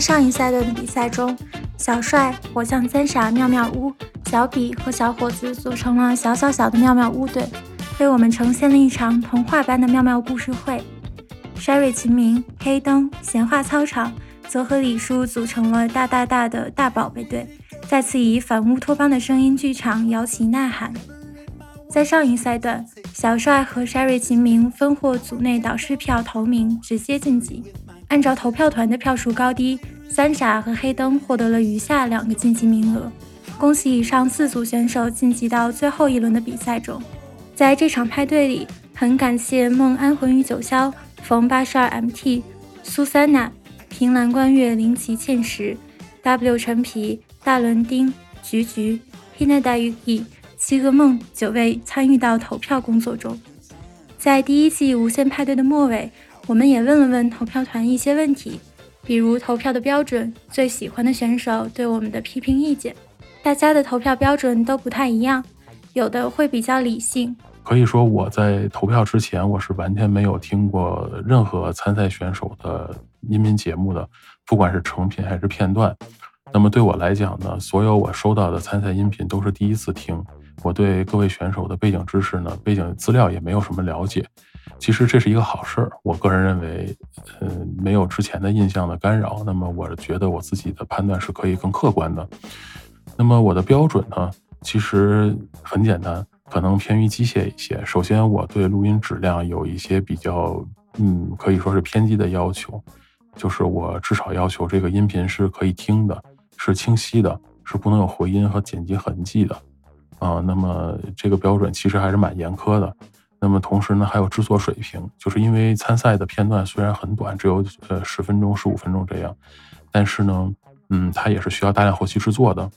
上一赛段的比赛中，小帅、火象三傻、妙妙屋、小比和小伙子组成了小小小的妙妙屋队，为我们呈现了一场童话般的妙妙故事会。Sherry 秦明、黑灯、闲话操场则和李叔组成了大大大的大宝贝队，再次以反乌托邦的声音剧场摇旗呐喊。在上一赛段，小帅和 Sherry 秦明分获组内导师票头名，直接晋级。按照投票团的票数高低，三傻和黑灯获得了余下两个晋级名额。恭喜以上四组选手晋级到最后一轮的比赛中。在这场派对里，很感谢梦安魂与九霄、冯八十二 MT、苏三娜、平蓝观月、林奇倩石、W 陈皮、大伦丁、菊菊、Hinada Yuki、七个梦九位参与到投票工作中。在第一季无限派对的末尾。我们也问了问投票团一些问题，比如投票的标准、最喜欢的选手对我们的批评意见。大家的投票标准都不太一样，有的会比较理性。可以说我在投票之前，我是完全没有听过任何参赛选手的音频节目的，不管是成品还是片段。那么对我来讲呢，所有我收到的参赛音频都是第一次听。我对各位选手的背景知识呢，背景资料也没有什么了解。其实这是一个好事儿，我个人认为，呃，没有之前的印象的干扰，那么我觉得我自己的判断是可以更客观的。那么我的标准呢，其实很简单，可能偏于机械一些。首先，我对录音质量有一些比较，嗯，可以说是偏激的要求，就是我至少要求这个音频是可以听的，是清晰的，是不能有回音和剪辑痕迹的。啊，那么这个标准其实还是蛮严苛的。那么同时呢，还有制作水平，就是因为参赛的片段虽然很短，只有呃十分钟、十五分钟这样，但是呢，嗯，它也是需要大量后期制作的，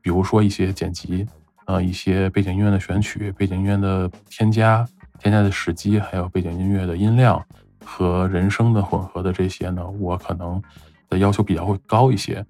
比如说一些剪辑，呃，一些背景音乐的选取、背景音乐的添加、添加的时机，还有背景音乐的音量和人声的混合的这些呢，我可能的要求比较会高一些。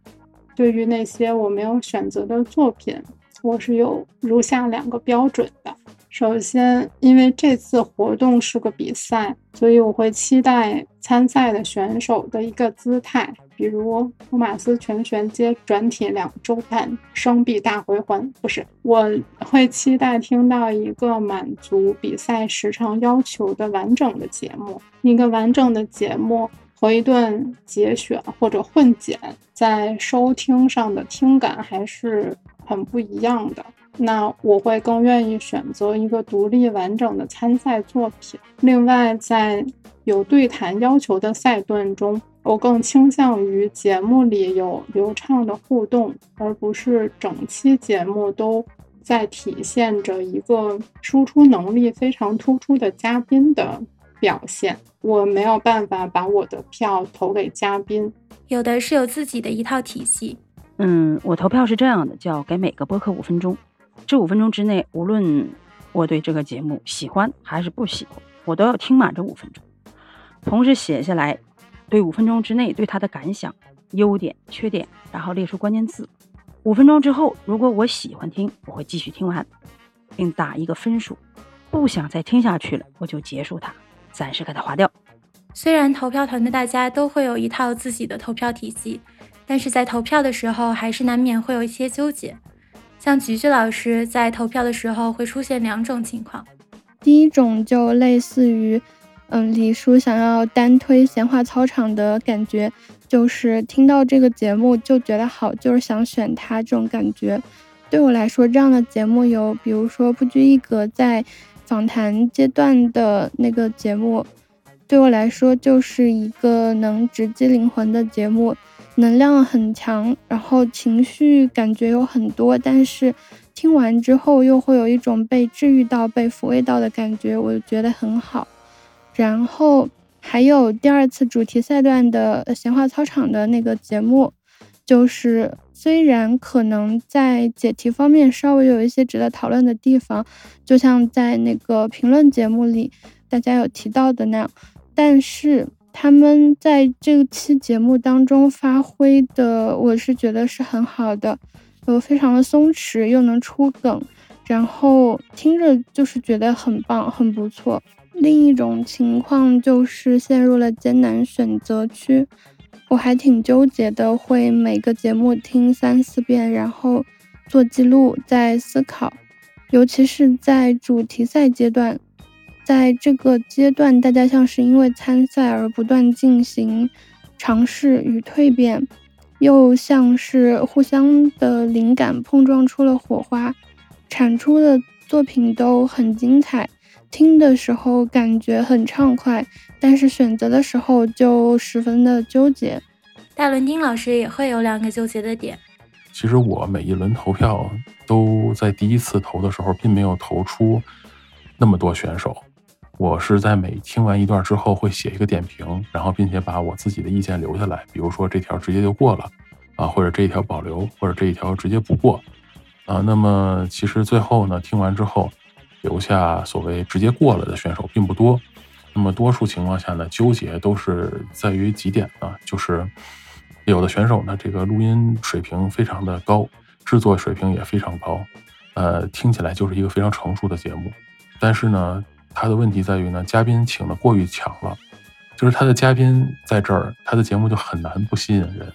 对于那些我没有选择的作品，我是有如下两个标准的。首先，因为这次活动是个比赛，所以我会期待参赛的选手的一个姿态，比如托马斯全旋接转体两周半双臂大回环，不是，我会期待听到一个满足比赛时长要求的完整的节目，一个完整的节目和一段节选或者混剪，在收听上的听感还是很不一样的。那我会更愿意选择一个独立完整的参赛作品。另外，在有对谈要求的赛段中，我更倾向于节目里有流畅的互动，而不是整期节目都在体现着一个输出能力非常突出的嘉宾的表现。我没有办法把我的票投给嘉宾，有的是有自己的一套体系。嗯，我投票是这样的，叫给每个播客五分钟。这五分钟之内，无论我对这个节目喜欢还是不喜欢，我都要听满这五分钟，同时写下来对五分钟之内对他的感想、优点、缺点，然后列出关键字。五分钟之后，如果我喜欢听，我会继续听完，并打一个分数；不想再听下去了，我就结束它，暂时给它划掉。虽然投票团的大家都会有一套自己的投票体系，但是在投票的时候，还是难免会有一些纠结。像菊菊老师在投票的时候会出现两种情况，第一种就类似于，嗯，李叔想要单推闲话操场的感觉，就是听到这个节目就觉得好，就是想选他这种感觉。对我来说，这样的节目有，比如说不拘一格在访谈阶段的那个节目，对我来说就是一个能直击灵魂的节目。能量很强，然后情绪感觉有很多，但是听完之后又会有一种被治愈到、被抚慰到的感觉，我觉得很好。然后还有第二次主题赛段的闲话操场的那个节目，就是虽然可能在解题方面稍微有一些值得讨论的地方，就像在那个评论节目里大家有提到的那样，但是。他们在这期节目当中发挥的，我是觉得是很好的，有非常的松弛，又能出梗，然后听着就是觉得很棒，很不错。另一种情况就是陷入了艰难选择区，我还挺纠结的，会每个节目听三四遍，然后做记录，再思考。尤其是在主题赛阶段，在这个阶段，大家像是因为参赛而不断进行尝试与蜕变，又像是互相的灵感碰撞出了火花，产出的作品都很精彩。听的时候感觉很畅快，但是选择的时候就十分的纠结。大伦丁老师也会有两个纠结的点。其实我每一轮投票都在第一次投的时候，并没有投出那么多选手。我是在每听完一段之后，会写一个点评，然后并且把我自己的意见留下来。比如说这条直接就过了啊，或者这一条保留，或者这一条直接不过啊。那么其实最后呢，听完之后。留下所谓直接过了的选手并不多，那么多数情况下呢，纠结都是在于几点呢？就是有的选手呢，这个录音水平非常的高，制作水平也非常高，呃，听起来就是一个非常成熟的节目。但是呢，他的问题在于呢，嘉宾请的过于强了，就是他的嘉宾在这儿，他的节目就很难不吸引人。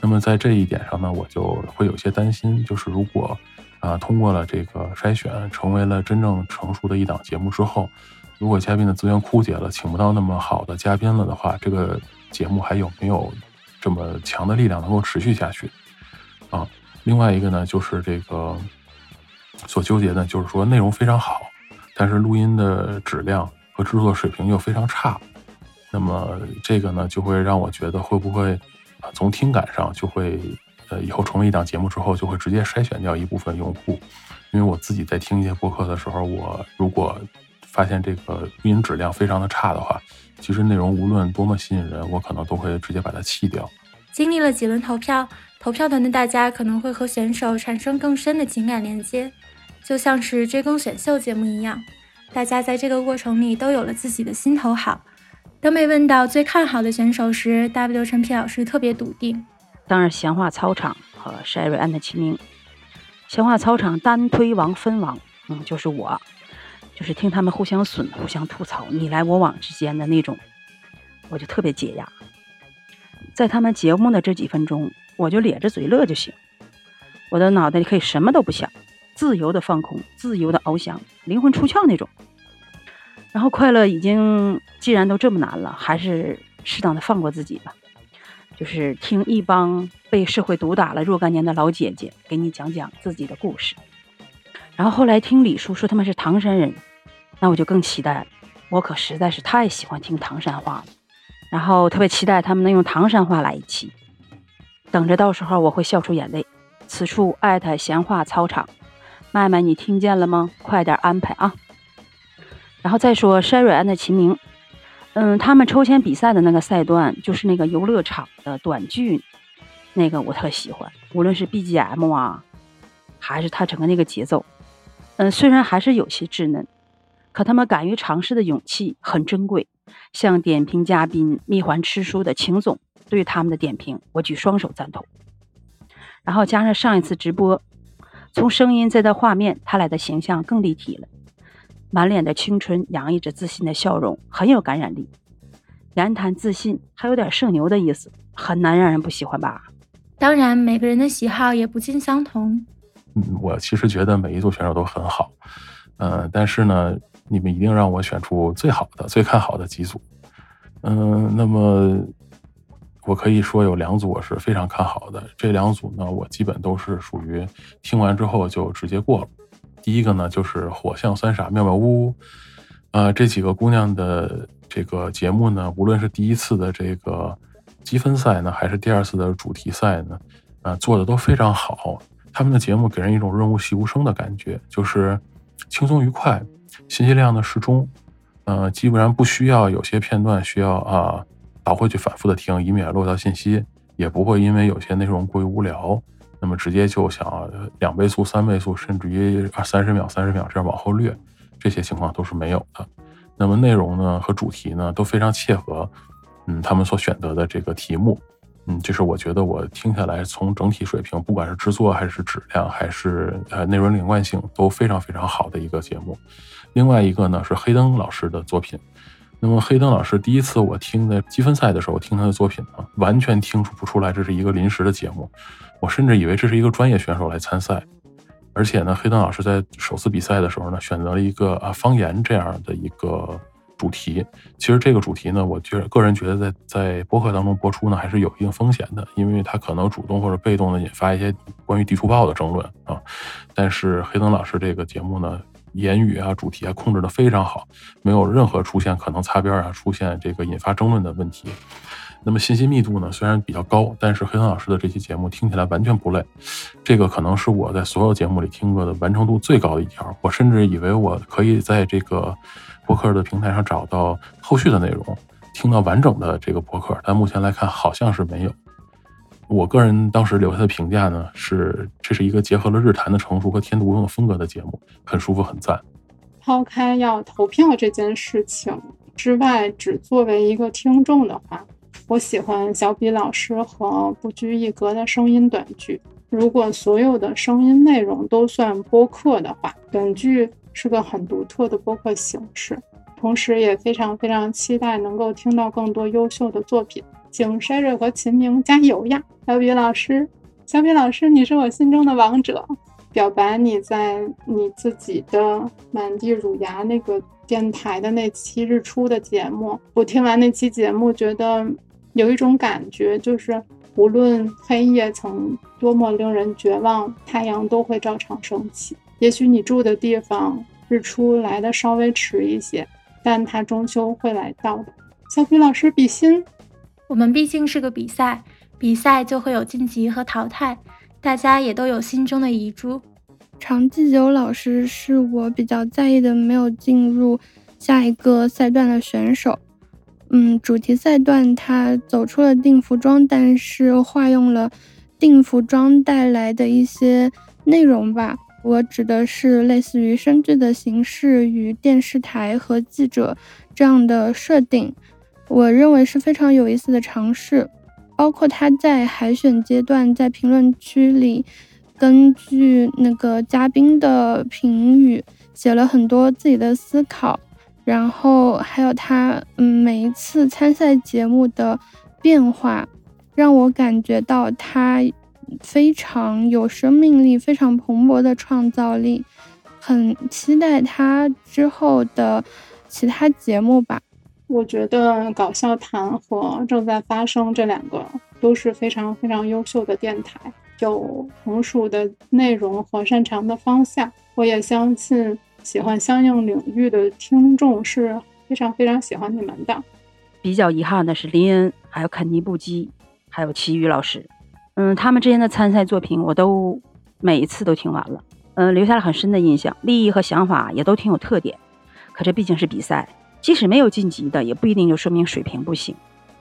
那么在这一点上呢，我就会有些担心，就是如果。啊，通过了这个筛选，成为了真正成熟的一档节目之后，如果嘉宾的资源枯竭了，请不到那么好的嘉宾了的话，这个节目还有没有这么强的力量能够持续下去？啊，另外一个呢，就是这个所纠结的，就是说内容非常好，但是录音的质量和制作水平又非常差，那么这个呢，就会让我觉得会不会，从听感上就会。呃，以后成为一档节目之后，就会直接筛选掉一部分用户，因为我自己在听一些播客的时候，我如果发现这个录音质量非常的差的话，其实内容无论多么吸引人，我可能都会直接把它弃掉。经历了几轮投票，投票团的大家可能会和选手产生更深的情感连接，就像是追更选秀节目一样，大家在这个过程里都有了自己的心头好。当被问到最看好的选手时，W 陈皮老师特别笃定。当然，闲话操场和 Sherry and 齐名。闲话操场单推王分王，嗯，就是我，就是听他们互相损、互相吐槽，你来我往之间的那种，我就特别解压。在他们节目的这几分钟，我就咧着嘴乐就行，我的脑袋里可以什么都不想，自由的放空，自由的翱翔，灵魂出窍那种。然后快乐已经，既然都这么难了，还是适当的放过自己吧。就是听一帮被社会毒打了若干年的老姐姐给你讲讲自己的故事，然后后来听李叔说他们是唐山人，那我就更期待了。我可实在是太喜欢听唐山话了，然后特别期待他们能用唐山话来一期，等着到时候我会笑出眼泪。此处艾特闲话操场，麦麦你听见了吗？快点安排啊！然后再说 Sherry and 齐名。嗯，他们抽签比赛的那个赛段，就是那个游乐场的短剧，那个我特喜欢。无论是 BGM 啊，还是他整个那个节奏，嗯，虽然还是有些稚嫩，可他们敢于尝试的勇气很珍贵。像点评嘉宾蜜环吃书的秦总，对他们的点评，我举双手赞同。然后加上上一次直播，从声音再到画面，他俩的形象更立体了。满脸的青春，洋溢着自信的笑容，很有感染力。言谈自信，还有点社牛的意思，很难让人不喜欢吧？当然，每个人的喜好也不尽相同。嗯，我其实觉得每一组选手都很好，呃，但是呢，你们一定让我选出最好的、最看好的几组。嗯，那么我可以说有两组我是非常看好的，这两组呢，我基本都是属于听完之后就直接过了。第一个呢，就是火象三傻妙妙屋，呃，这几个姑娘的这个节目呢，无论是第一次的这个积分赛呢，还是第二次的主题赛呢，啊，做的都非常好。他们的节目给人一种润物细无声的感觉，就是轻松愉快，信息量呢适中，呃，基本上不需要有些片段需要啊倒回去反复的听，以免漏掉信息，也不会因为有些内容过于无聊。那么直接就想两倍速、三倍速，甚至于二三十秒、三十秒这样往后略，这些情况都是没有的。那么内容呢和主题呢都非常切合，嗯，他们所选择的这个题目，嗯，这是我觉得我听下来从整体水平，不管是制作还是质量，还是呃内容连贯性都非常非常好的一个节目。另外一个呢是黑灯老师的作品，那么黑灯老师第一次我听的积分赛的时候听他的作品呢，完全听出不出来这是一个临时的节目，我甚至以为这是一个专业选手来参赛。而且呢，黑灯老师在首次比赛的时候呢，选择了一个啊方言这样的一个主题。其实这个主题呢，我觉得个人觉得在在播客当中播出呢，还是有一定风险的，因为它可能主动或者被动的引发一些关于地图炮的争论啊。但是黑灯老师这个节目呢。言语啊，主题啊，控制的非常好，没有任何出现可能擦边啊，出现这个引发争论的问题。那么信息密度呢，虽然比较高，但是黑灯老师的这期节目听起来完全不累。这个可能是我在所有节目里听过的完成度最高的一条。我甚至以为我可以在这个播客的平台上找到后续的内容，听到完整的这个播客，但目前来看好像是没有。我个人当时留下的评价呢，是这是一个结合了日坛的成熟和天独用的风格的节目，很舒服，很赞。抛开要投票这件事情之外，只作为一个听众的话，我喜欢小比老师和不拘一格的声音短剧。如果所有的声音内容都算播客的话，短剧是个很独特的播客形式。同时，也非常非常期待能够听到更多优秀的作品。请 Sherry 和秦明加油呀！小比老师，小比老师，你是我心中的王者。表白你在你自己的满地乳牙那个电台的那期日出的节目，我听完那期节目，觉得有一种感觉，就是无论黑夜曾多么令人绝望，太阳都会照常升起。也许你住的地方日出来的稍微迟一些，但它终究会来到的。小比老师，比心。我们毕竟是个比赛，比赛就会有晋级和淘汰，大家也都有心中的遗珠。常继久老师是我比较在意的，没有进入下一个赛段的选手。嗯，主题赛段他走出了定服装，但是化用了定服装带来的一些内容吧。我指的是类似于声剧的形式与电视台和记者这样的设定。我认为是非常有意思的尝试，包括他在海选阶段在评论区里根据那个嘉宾的评语写了很多自己的思考，然后还有他嗯每一次参赛节目的变化，让我感觉到他非常有生命力，非常蓬勃的创造力，很期待他之后的其他节目吧。我觉得搞笑谈和正在发生这两个都是非常非常优秀的电台，有成熟的内容和擅长的方向。我也相信喜欢相应领域的听众是非常非常喜欢你们的。比较遗憾的是林恩、还有肯尼布基、还有齐宇老师，嗯，他们之间的参赛作品我都每一次都听完了，嗯，留下了很深的印象，立意和想法也都挺有特点。可这毕竟是比赛。即使没有晋级的，也不一定就说明水平不行。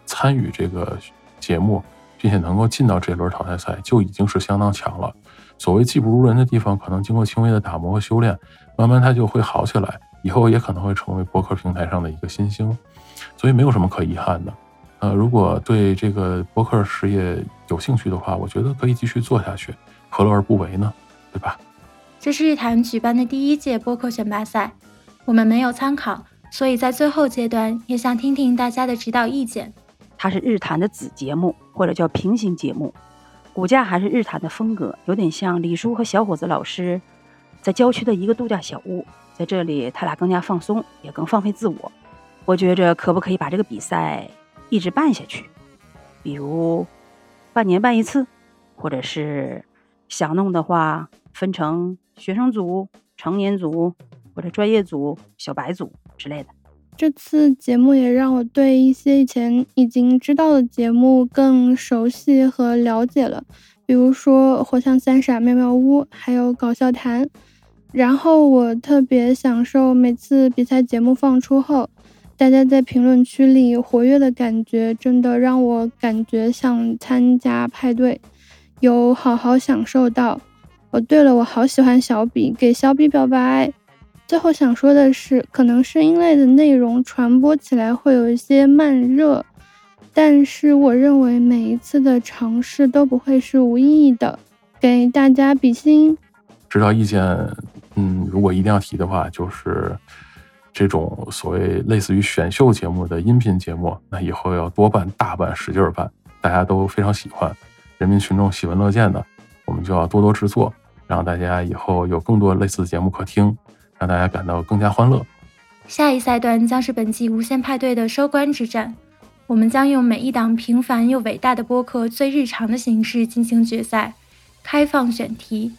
参与这个节目，并且能够进到这轮淘汰赛，就已经是相当强了。所谓技不如人的地方，可能经过轻微的打磨和修炼，慢慢它就会好起来。以后也可能会成为博客平台上的一个新星，所以没有什么可遗憾的。呃，如果对这个博客事业有兴趣的话，我觉得可以继续做下去，何乐而不为呢？对吧？这是日坛举办的第一届播客选拔赛，我们没有参考。所以在最后阶段，也想听听大家的指导意见。它是日坛的子节目，或者叫平行节目，骨架还是日坛的风格，有点像李叔和小伙子老师在郊区的一个度假小屋，在这里他俩更加放松，也更放飞自我。我觉着可不可以把这个比赛一直办下去？比如半年办一次，或者是想弄的话，分成学生组、成年组或者专业组、小白组。之类的，这次节目也让我对一些以前已经知道的节目更熟悉和了解了，比如说《活像三傻妙妙屋》，还有《搞笑谈》。然后我特别享受每次比赛节目放出后，大家在评论区里活跃的感觉，真的让我感觉像参加派对，有好好享受到。哦，对了，我好喜欢小比，给小比表白。最后想说的是，可能声音类的内容传播起来会有一些慢热，但是我认为每一次的尝试都不会是无意义的。给大家比心。指导意见，嗯，如果一定要提的话，就是这种所谓类似于选秀节目的音频节目，那以后要多办、大办、使劲办，大家都非常喜欢，人民群众喜闻乐见的，我们就要多多制作，让大家以后有更多类似的节目可听，让大家感到更加欢乐。下一赛段将是本季无限派对的收官之战，我们将用每一档平凡又伟大的播客最日常的形式进行决赛，开放选题，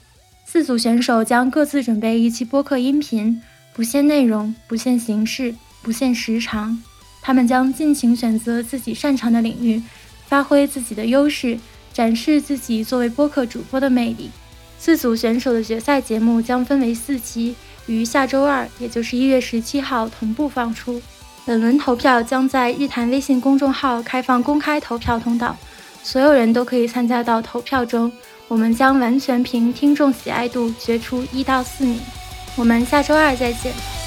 四组选手将各自准备一期播客音频。不限内容，不限形式，不限时长，他们将尽情选择自己擅长的领域，发挥自己的优势，展示自己作为播客主播的魅力。四组选手的决赛节目将分为四期，于下周二，也就是一月十七号同步放出。本轮投票将在日坛微信公众号开放公开投票通道，所有人都可以参加到投票中。我们将完全凭听众喜爱度决出一到四名。我们下周二再见。